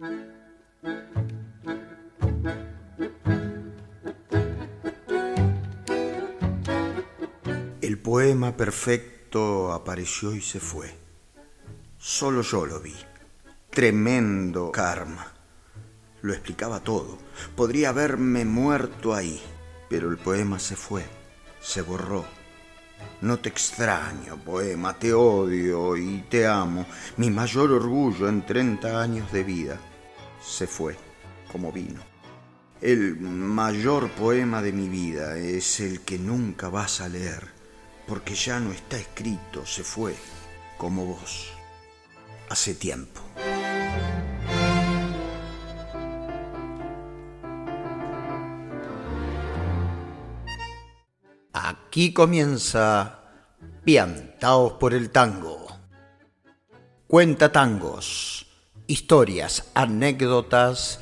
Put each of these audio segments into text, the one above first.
El poema perfecto apareció y se fue. Solo yo lo vi. Tremendo karma. Lo explicaba todo. Podría haberme muerto ahí, pero el poema se fue, se borró. No te extraño, poema, te odio y te amo. Mi mayor orgullo en 30 años de vida se fue como vino. El mayor poema de mi vida es el que nunca vas a leer, porque ya no está escrito, se fue como vos, hace tiempo. Aquí comienza Piantaos por el Tango. Cuenta tangos, historias, anécdotas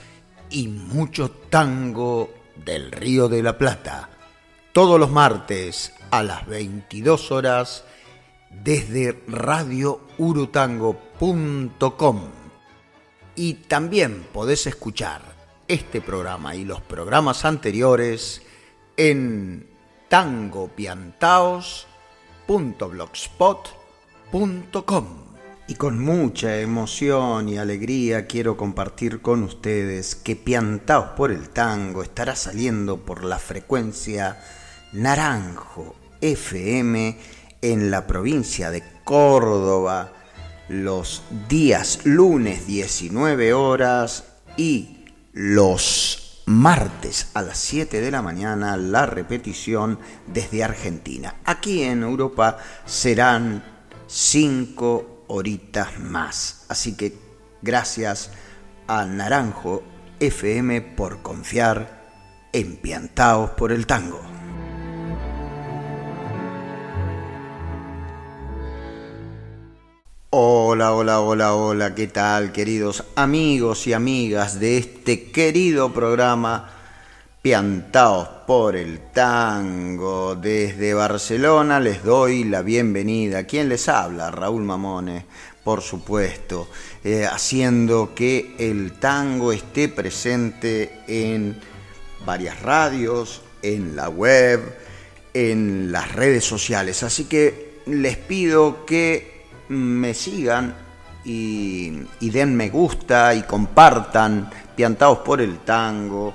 y mucho tango del Río de la Plata. Todos los martes a las 22 horas desde radiourutango.com. Y también podés escuchar este programa y los programas anteriores en tangopiantaos.blogspot.com. Y con mucha emoción y alegría quiero compartir con ustedes que Piantaos por el Tango estará saliendo por la frecuencia Naranjo FM en la provincia de Córdoba los días lunes 19 horas y los martes a las 7 de la mañana la repetición desde Argentina. Aquí en Europa serán 5 horitas más. Así que gracias a Naranjo FM por confiar en Piantaos por el Tango. Hola, hola, hola, hola, ¿qué tal queridos amigos y amigas de este querido programa Piantaos por el Tango? Desde Barcelona les doy la bienvenida. ¿Quién les habla? Raúl Mamone, por supuesto, eh, haciendo que el tango esté presente en varias radios, en la web, en las redes sociales. Así que les pido que me sigan y, den me gusta y compartan Piantados por el Tango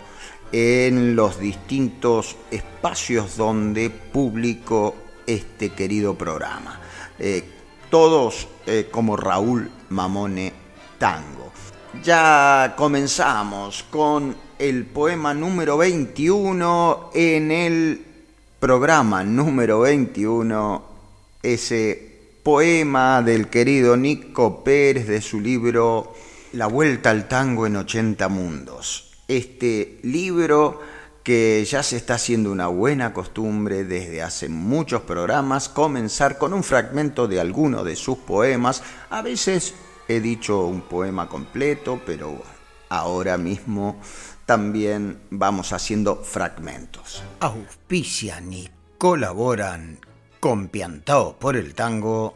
en los distintos espacios donde publico este querido programa. Eh, todos eh, como Raúl Mamone Tango. Ya comenzamos con el poema número 21 en el programa número 21, ese poema del querido Nico Pérez de su libro La Vuelta al Tango en 80 Mundos. Este libro que ya se está haciendo una buena costumbre desde hace muchos programas comenzar con un fragmento de alguno de sus poemas. A veces he dicho un poema completo, pero ahora mismo también vamos haciendo fragmentos. Auspician y colaboran Compiantao por el tango.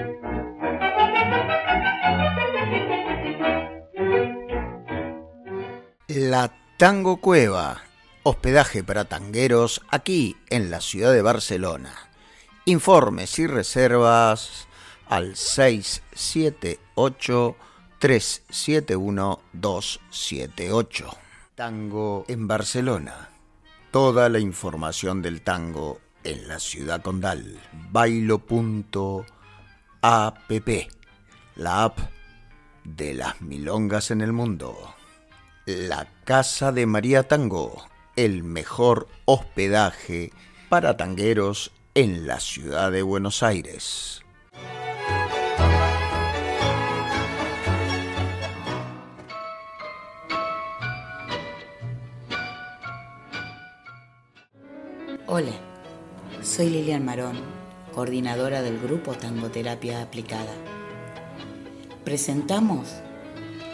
La Tango Cueva, hospedaje para tangueros aquí en la ciudad de Barcelona. Informes y reservas al 678 371 278. Tango en Barcelona. Toda la información del tango en la ciudad condal. Bailo.app. La app de las milongas en el mundo. La Casa de María Tango el mejor hospedaje para tangueros en la ciudad de Buenos Aires. Hola, soy Lilian Marón, coordinadora del grupo Tangoterapia Aplicada. Presentamos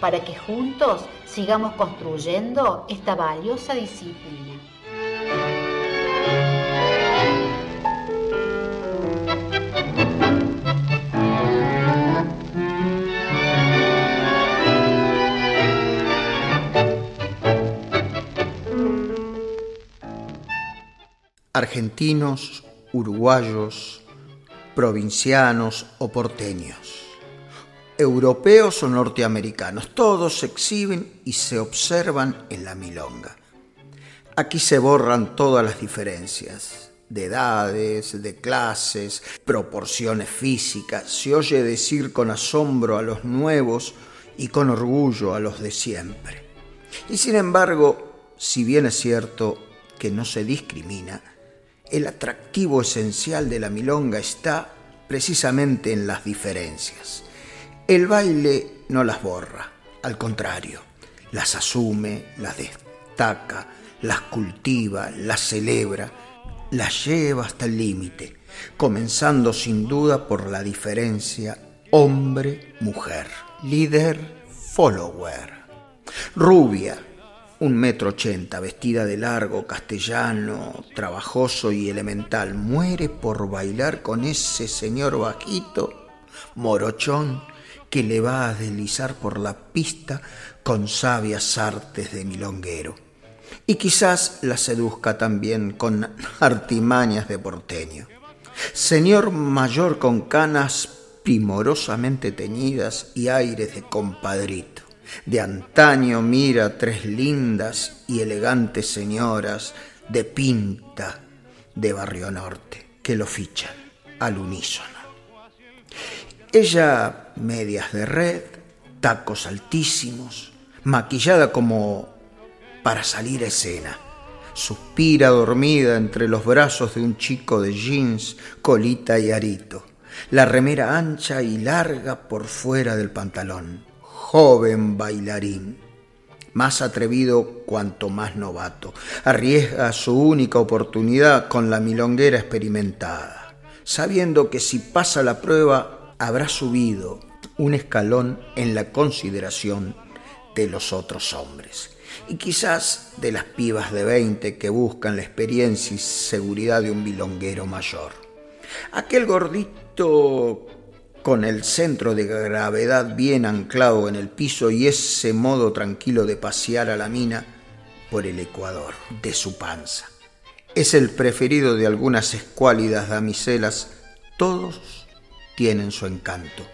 para que juntos sigamos construyendo esta valiosa disciplina. Argentinos, uruguayos, provincianos o porteños, europeos o norteamericanos, todos se exhiben y se observan en la milonga. Aquí se borran todas las diferencias de edades, de clases, proporciones físicas. Se oye decir con asombro a los nuevos y con orgullo a los de siempre. Y sin embargo, si bien es cierto que no se discrimina, el atractivo esencial de la milonga está precisamente en las diferencias. El baile no las borra, al contrario, las asume, las destaca, las cultiva, las celebra, las lleva hasta el límite, comenzando sin duda por la diferencia hombre-mujer, líder-follower, rubia, un metro ochenta, vestida de largo, castellano, trabajoso y elemental, muere por bailar con ese señor bajito, morochón, que le va a deslizar por la pista con sabias artes de milonguero. Y quizás la seduzca también con artimañas de porteño. Señor mayor con canas primorosamente teñidas y aires de compadrito de antaño mira tres lindas y elegantes señoras de pinta de Barrio Norte que lo fichan al unísono. Ella, medias de red, tacos altísimos, maquillada como para salir a escena. Suspira dormida entre los brazos de un chico de jeans, colita y arito. La remera ancha y larga por fuera del pantalón joven bailarín, más atrevido cuanto más novato, arriesga su única oportunidad con la milonguera experimentada, sabiendo que si pasa la prueba habrá subido un escalón en la consideración de los otros hombres y quizás de las pibas de 20 que buscan la experiencia y seguridad de un milonguero mayor. Aquel gordito con el centro de gravedad bien anclado en el piso y ese modo tranquilo de pasear a la mina por el ecuador de su panza. Es el preferido de algunas escuálidas damiselas. Todos tienen su encanto.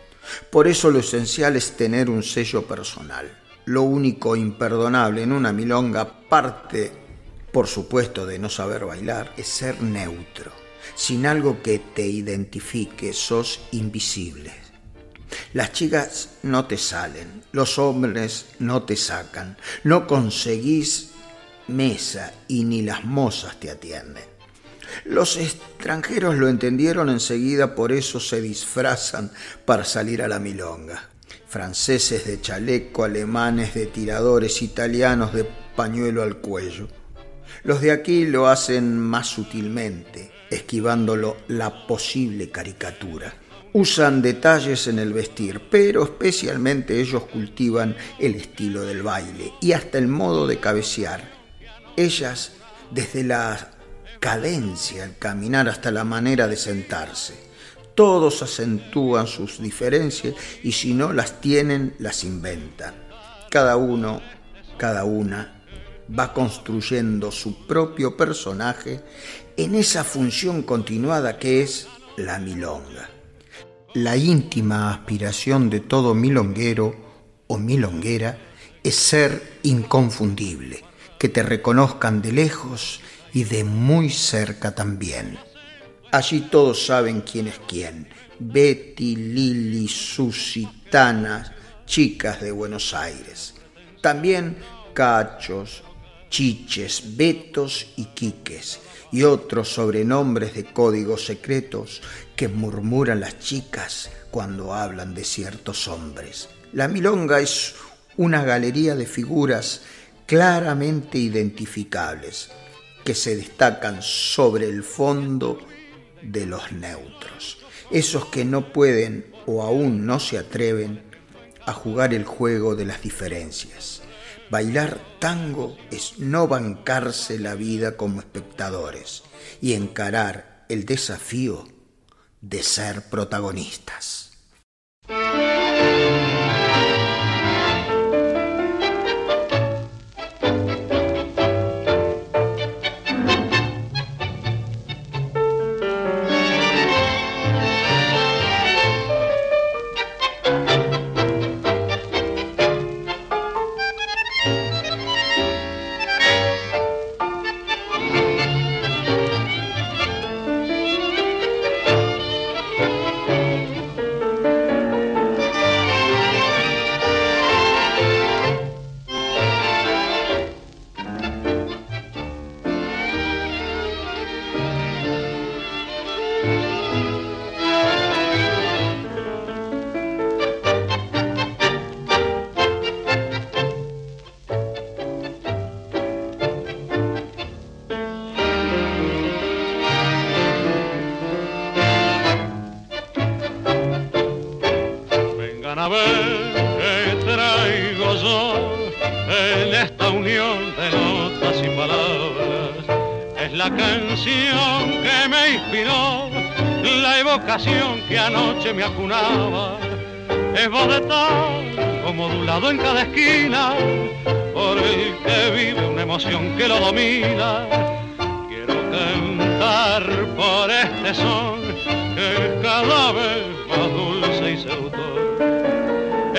Por eso lo esencial es tener un sello personal. Lo único imperdonable en una milonga, aparte, por supuesto, de no saber bailar, es ser neutro sin algo que te identifique, sos invisible. Las chicas no te salen, los hombres no te sacan, no conseguís mesa y ni las mozas te atienden. Los extranjeros lo entendieron enseguida, por eso se disfrazan para salir a la milonga. Franceses de chaleco, alemanes de tiradores, italianos de pañuelo al cuello. Los de aquí lo hacen más sutilmente, esquivándolo la posible caricatura. Usan detalles en el vestir, pero especialmente ellos cultivan el estilo del baile y hasta el modo de cabecear. Ellas, desde la cadencia al caminar hasta la manera de sentarse, todos acentúan sus diferencias y si no las tienen, las inventan. Cada uno, cada una, va construyendo su propio personaje en esa función continuada que es la milonga. La íntima aspiración de todo milonguero o milonguera es ser inconfundible, que te reconozcan de lejos y de muy cerca también. Allí todos saben quién es quién. Betty, Lili, Susitanas, chicas de Buenos Aires. También cachos, chiches, betos y quiques, y otros sobrenombres de códigos secretos que murmuran las chicas cuando hablan de ciertos hombres. La milonga es una galería de figuras claramente identificables que se destacan sobre el fondo de los neutros, esos que no pueden o aún no se atreven a jugar el juego de las diferencias. Bailar tango es no bancarse la vida como espectadores y encarar el desafío de ser protagonistas. Que anoche me acunaba es voz de tal modulado en cada esquina por el que vive una emoción que lo domina. Quiero cantar por este son que es cada vez más dulce y seductor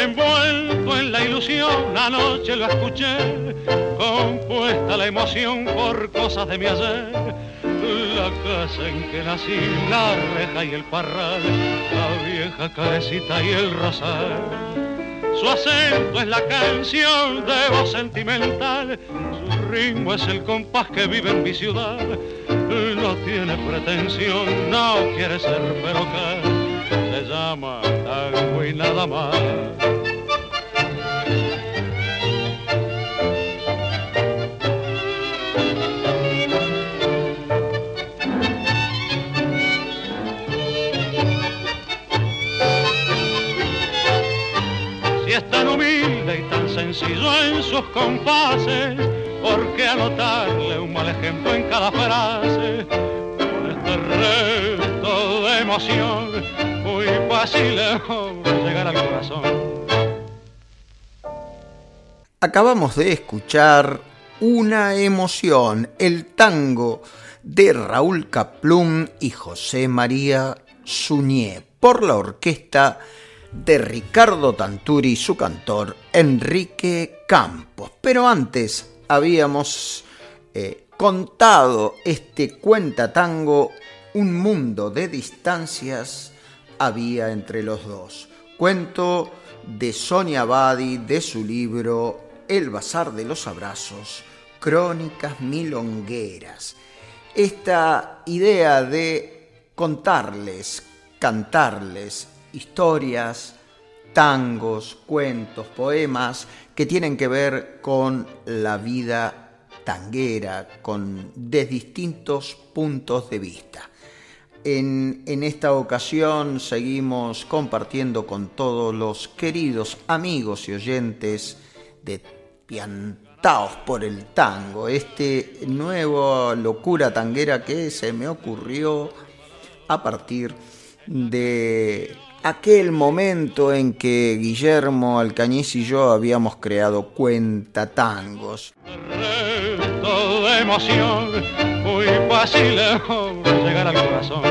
envuelto en la ilusión anoche lo escuché compuesta la emoción por cosas de mi ayer la casa en que nací, la reja y el parral, la vieja cabecita y el rosal. Su acento es la canción de voz sentimental, su ritmo es el compás que vive en mi ciudad. No tiene pretensión, no quiere ser pero se llama tango y nada más. Tan humilde y tan sencillo en sus compases, ¿por qué anotarle un mal ejemplo en cada frase? Con este resto de emoción, muy fácil llegar al corazón. Acabamos de escuchar una emoción, el tango de Raúl Caplum y José María Suñé por la orquesta de Ricardo Tanturi y su cantor Enrique Campos. Pero antes habíamos eh, contado este cuenta tango, un mundo de distancias había entre los dos. Cuento de Sonia Badi de su libro El Bazar de los Abrazos, Crónicas Milongueras. Esta idea de contarles, cantarles, historias, tangos, cuentos, poemas que tienen que ver con la vida tanguera, con de distintos puntos de vista. En, esta ocasión seguimos compartiendo con todos los queridos amigos y oyentes de Piantaos por el Tango, este nuevo locura tanguera que se me ocurrió a partir de aquel momento en que Guillermo Alcañiz y yo habíamos creado cuenta tangos. de emoción, muy fácil llegar al corazón.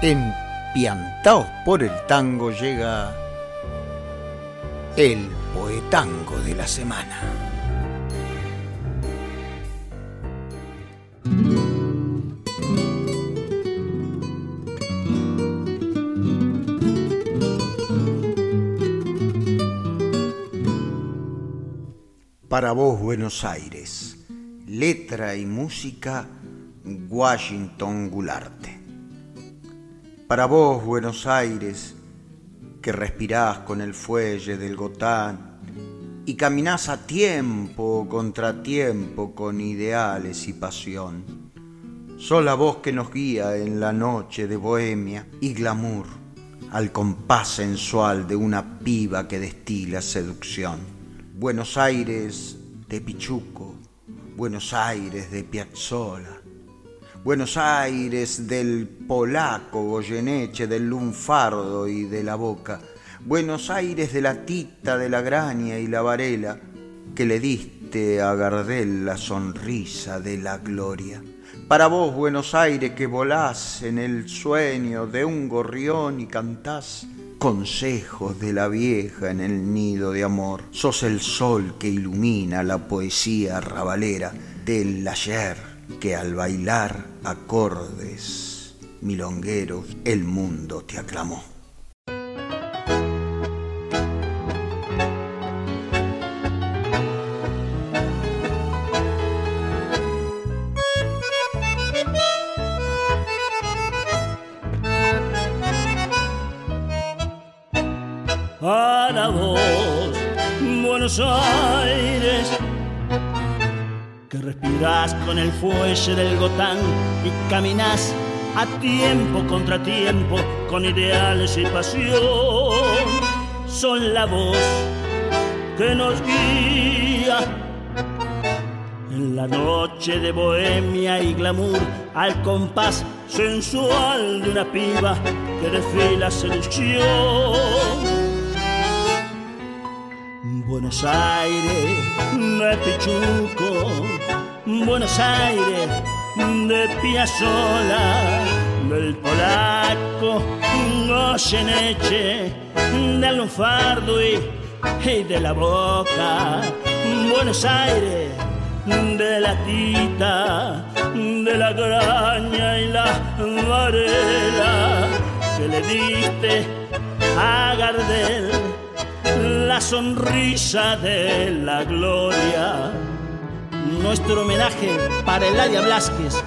Empiantaos por el tango llega el poetango de la semana. Para vos, Buenos Aires, letra y música, Washington Gularte. Para vos, Buenos Aires, que respirás con el fuelle del Gotán y caminás a tiempo o contratiempo con ideales y pasión. Sos la voz que nos guía en la noche de bohemia y glamour al compás sensual de una piba que destila seducción. Buenos Aires de Pichuco, Buenos Aires de Piazzola, Buenos Aires del polaco Goyeneche, del lunfardo y de la boca, Buenos Aires de la tita, de la graña y la varela, que le diste a Gardel la sonrisa de la gloria. Para vos, Buenos Aires, que volás en el sueño de un gorrión y cantás consejos de la vieja en el nido de amor. Sos el sol que ilumina la poesía rabalera del ayer que al bailar acordes milongueros el mundo te aclamó. Respirás con el fuelle del Gotán y caminás a tiempo, contratiempo, con ideales y pasión. Son la voz que nos guía en la noche de bohemia y glamour al compás sensual de una piba que desfila seducción Buenos Aires de Pichuco, Buenos Aires de Piazzola, del polaco Goyeneche, del lunfardo y, de la boca, Buenos Aires de la tita, de la graña y la varela que le diste a Gardel la sonrisa de la gloria. Nuestro homenaje para Eladia Blasquez,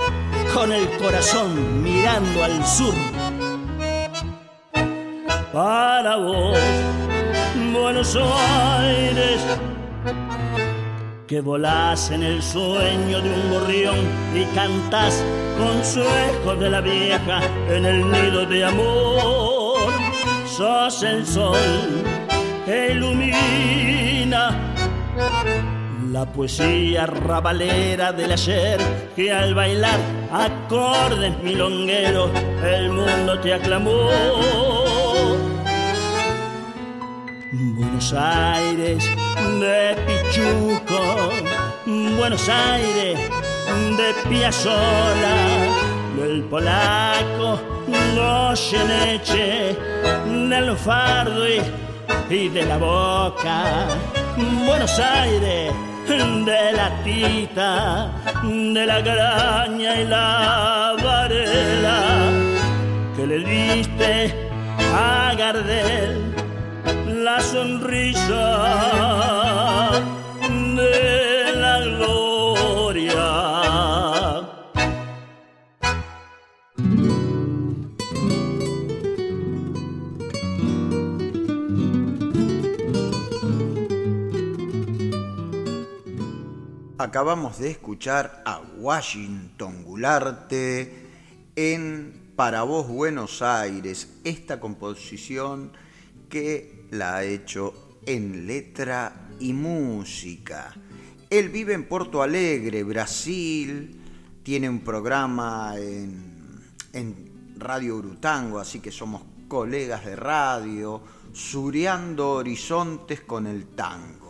con el corazón mirando al sur. Para vos, Buenos Aires, que volás en el sueño de un gorrión y cantás eco de la vieja en el nido de amor. Sos el sol ilumina la poesía rabalera del ayer que al bailar acordes milongueros el mundo te aclamó. Buenos Aires de Pichuco, Buenos Aires de Piazzola, del polaco Goyeneche, del fardo y y de la boca. Buenos Aires, de la tita, de la graña y la varela, que le diste a Gardel la sonrisa Acabamos de escuchar a Washington Gularte en Para vos Buenos Aires, esta composición que la ha hecho en letra y música. Él vive en Porto Alegre, Brasil, tiene un programa en, en Radio Urutango, así que somos colegas de radio, Suriando Horizontes con el tango.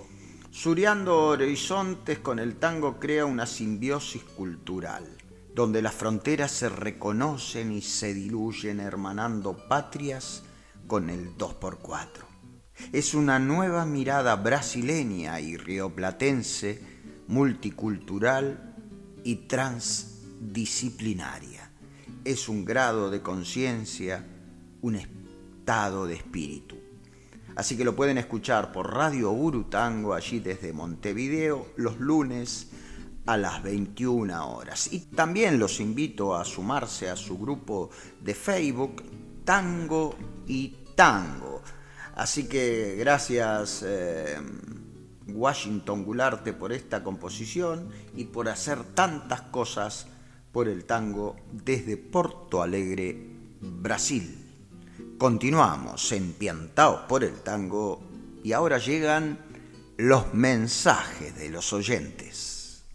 Suriando Horizontes con el tango crea una simbiosis cultural, donde las fronteras se reconocen y se diluyen hermanando patrias con el 2x4. Es una nueva mirada brasileña y rioplatense, multicultural y transdisciplinaria. Es un grado de conciencia, un estado de espíritu. Así que lo pueden escuchar por Radio Urutango allí desde Montevideo los lunes a las 21 horas. Y también los invito a sumarse a su grupo de Facebook Tango y Tango. Así que gracias eh, Washington Gularte por esta composición y por hacer tantas cosas por el tango desde Porto Alegre, Brasil. Continuamos empiantados por el tango y ahora llegan los mensajes de los oyentes.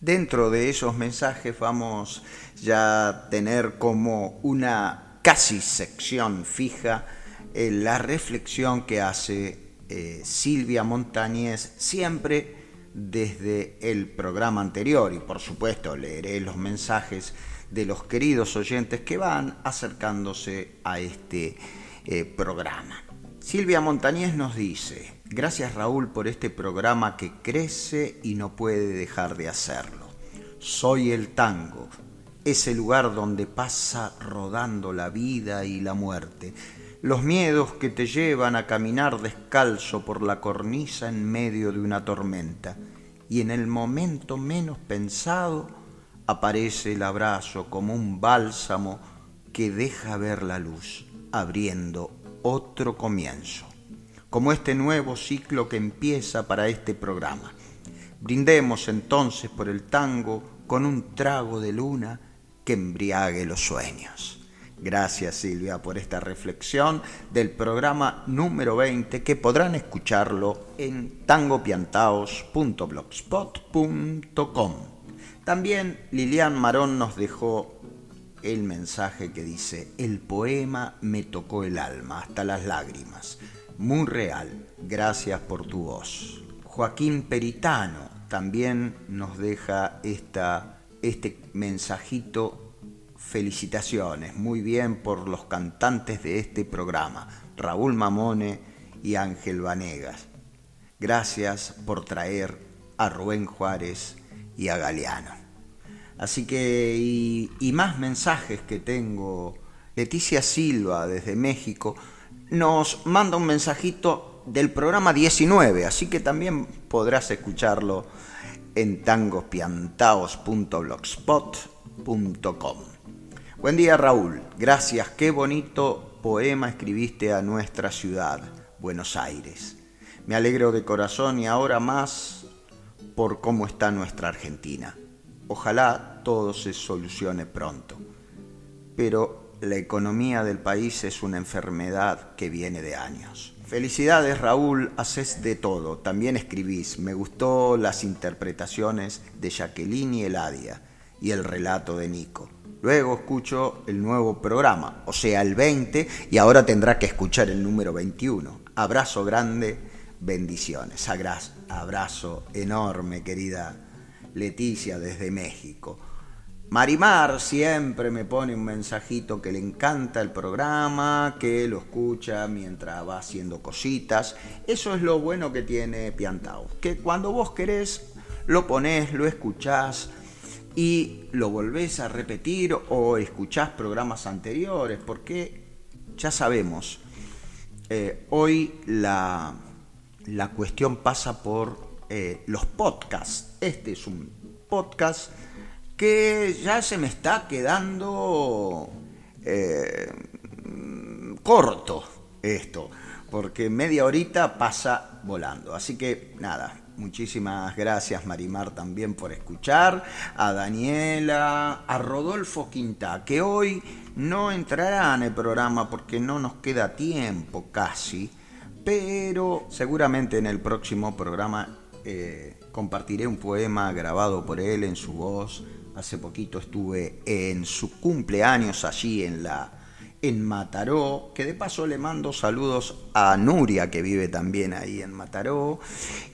Dentro de esos mensajes vamos ya a tener como una casi sección fija eh, la reflexión que hace eh, Silvia Montañez siempre desde el programa anterior y por supuesto leeré los mensajes de los queridos oyentes que van acercándose a este eh, programa. Silvia Montañez nos dice, gracias Raúl por este programa que crece y no puede dejar de hacerlo. Soy el tango, ese lugar donde pasa rodando la vida y la muerte los miedos que te llevan a caminar descalzo por la cornisa en medio de una tormenta, y en el momento menos pensado aparece el abrazo como un bálsamo que deja ver la luz, abriendo otro comienzo, como este nuevo ciclo que empieza para este programa. Brindemos entonces por el tango con un trago de luna que embriague los sueños. Gracias Silvia por esta reflexión del programa número 20 que podrán escucharlo en tangopiantaos.blogspot.com. También Lilian Marón nos dejó el mensaje que dice, el poema me tocó el alma hasta las lágrimas. Muy real, gracias por tu voz. Joaquín Peritano también nos deja esta, este mensajito felicitaciones, muy bien por los cantantes de este programa, Raúl Mamone y Ángel Vanegas. Gracias por traer a Rubén Juárez y a Galeano. Así que, y, y más mensajes que tengo. Leticia Silva desde México nos manda un mensajito del programa 19, así que también podrás escucharlo en tangospiantaos.blogspot.com. Buen día Raúl, gracias, qué bonito poema escribiste a nuestra ciudad, Buenos Aires. Me alegro de corazón y ahora más por cómo está nuestra Argentina. Ojalá todo se solucione pronto. Pero la economía del país es una enfermedad que viene de años. Felicidades Raúl, haces de todo, también escribís. Me gustó las interpretaciones de Jacqueline y Eladia y el relato de Nico. Luego escucho el nuevo programa, o sea, el 20, y ahora tendrá que escuchar el número 21. Abrazo grande, bendiciones. Abrazo enorme, querida Leticia, desde México. Marimar siempre me pone un mensajito que le encanta el programa, que lo escucha mientras va haciendo cositas. Eso es lo bueno que tiene Piantao, que cuando vos querés, lo ponés, lo escuchás y lo volvés a repetir o escuchás programas anteriores, porque ya sabemos, eh, hoy la, la, cuestión pasa por eh, los podcasts. Este es un podcast que ya se me está quedando eh, corto esto, porque media horita pasa volando. Así que nada, Muchísimas gracias Marimar también por escuchar, a Daniela, a Rodolfo Quinta, que hoy no entrará en el programa porque no nos queda tiempo casi, pero seguramente en el próximo programa eh, compartiré un poema grabado por él en su voz. Hace poquito estuve en su cumpleaños allí en la en Mataró, que de paso le mando saludos a Nuria, que vive también ahí en Mataró,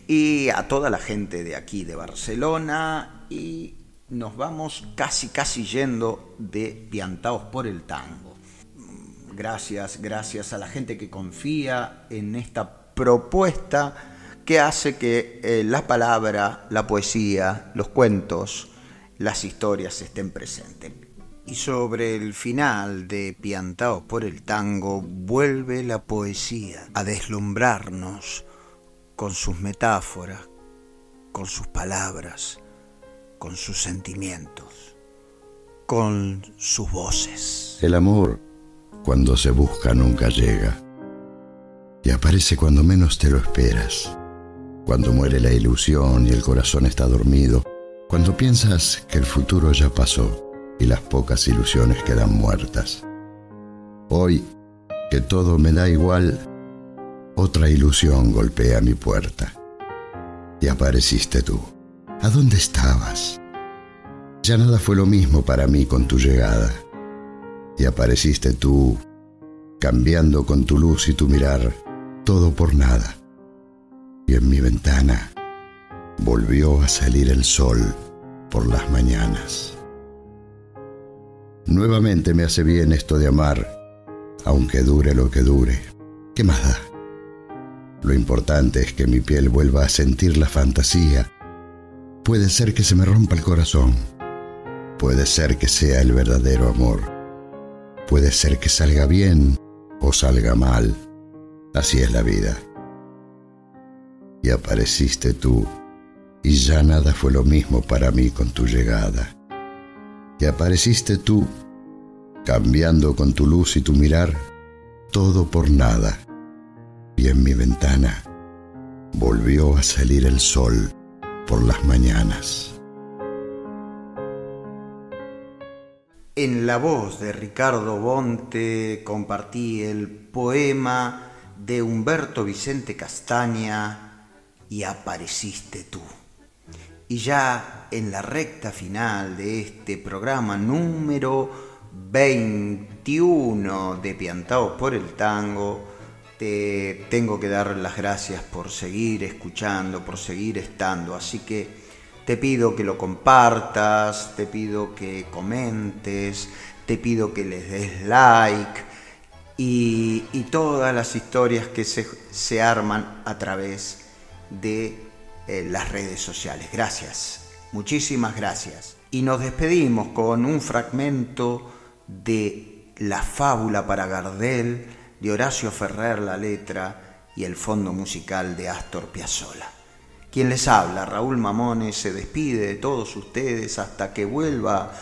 y a toda la gente de aquí de Barcelona, y nos vamos casi, casi yendo de piantaos por el tango. Gracias, gracias a la gente que confía en esta propuesta que hace que eh, la palabra, la poesía, los cuentos, las historias estén presentes. Y sobre el final de Piantaos por el tango vuelve la poesía a deslumbrarnos con sus metáforas, con sus palabras, con sus sentimientos, con sus voces. El amor, cuando se busca, nunca llega. Y aparece cuando menos te lo esperas. Cuando muere la ilusión y el corazón está dormido. Cuando piensas que el futuro ya pasó y las pocas ilusiones quedan muertas. Hoy, que todo me da igual, otra ilusión golpea mi puerta. Y apareciste tú. ¿A dónde estabas? Ya nada fue lo mismo para mí con tu llegada. Y apareciste tú, cambiando con tu luz y tu mirar, todo por nada. Y en mi ventana volvió a salir el sol por las mañanas. Nuevamente me hace bien esto de amar, aunque dure lo que dure. ¿Qué más da? Lo importante es que mi piel vuelva a sentir la fantasía. Puede ser que se me rompa el corazón. Puede ser que sea el verdadero amor. Puede ser que salga bien o salga mal. Así es la vida. Y apareciste tú, y ya nada fue lo mismo para mí con tu llegada y apareciste tú, cambiando con tu luz y tu mirar todo por nada, y en mi ventana volvió a salir el sol por las mañanas. En la voz de Ricardo Bonte compartí el poema de Humberto Vicente Castaña y apareciste tú. Y ya en la recta final de este programa número 21 de Piantaos por el Tango, te tengo que dar las gracias por seguir escuchando, por seguir estando. Así que te pido que lo compartas, te pido que comentes, te pido que les des like y, todas las historias que se, se arman a través de eh, las redes sociales. Gracias, muchísimas gracias. Y nos despedimos con un fragmento de La fábula para Gardel de Horacio Ferrer, la letra y el fondo musical de Astor Piazzolla. Quien les habla, Raúl Mamones, se despide de todos ustedes hasta que vuelva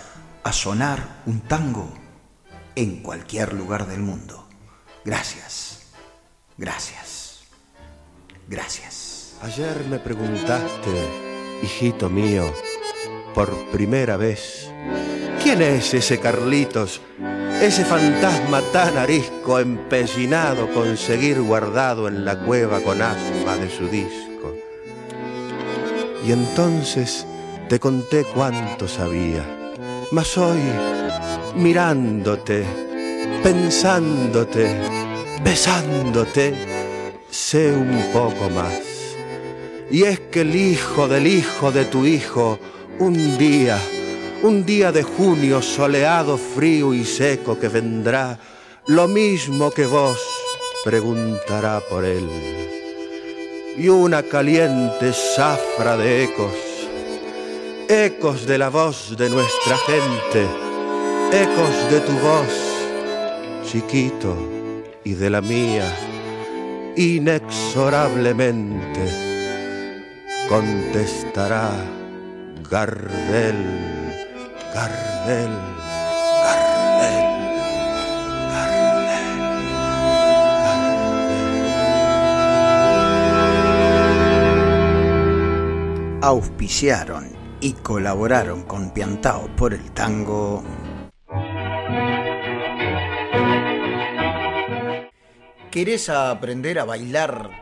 a sonar un tango en cualquier lugar del mundo. Gracias, gracias, gracias. Ayer me preguntaste, hijito mío, por primera vez, ¿quién es ese Carlitos, ese fantasma tan arisco empecinado con seguir guardado en la cueva con asma de su disco? Y entonces te conté cuánto sabía, mas hoy, mirándote, pensándote, besándote, sé un poco más y es que el hijo del hijo de tu hijo, un día, un día de junio soleado, frío y seco que vendrá, lo mismo que vos, preguntará por él. Y una caliente zafra de ecos, ecos de la voz de nuestra gente, ecos de tu voz, chiquito, y de la mía, inexorablemente contestará Gardel, Gardel, Gardel. Gardel, auspiciaron y colaboraron con Piantao por el tango. ¿Querés aprender a bailar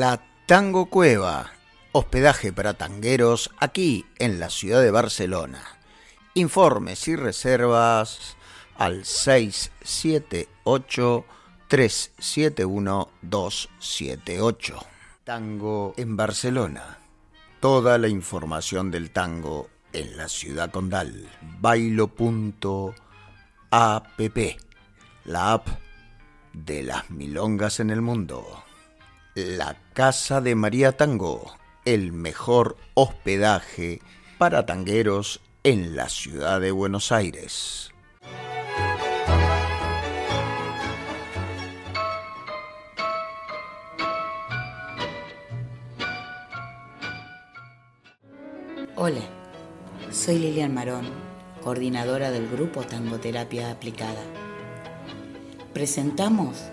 La Tango Cueva, hospedaje para tangueros aquí en la ciudad de Barcelona. Informes y reservas al 678 371 278. Tango en Barcelona. Toda la información del tango en la ciudad condal. Bailo.app. La app de las milongas en el mundo. La Casa de María Tango. El mejor hospedaje para tangueros en la ciudad de Buenos Aires. Hola, soy Lilian Marón, coordinadora del grupo Tangoterapia Aplicada. Presentamos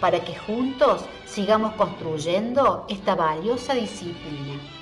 para que juntos sigamos construyendo esta valiosa disciplina.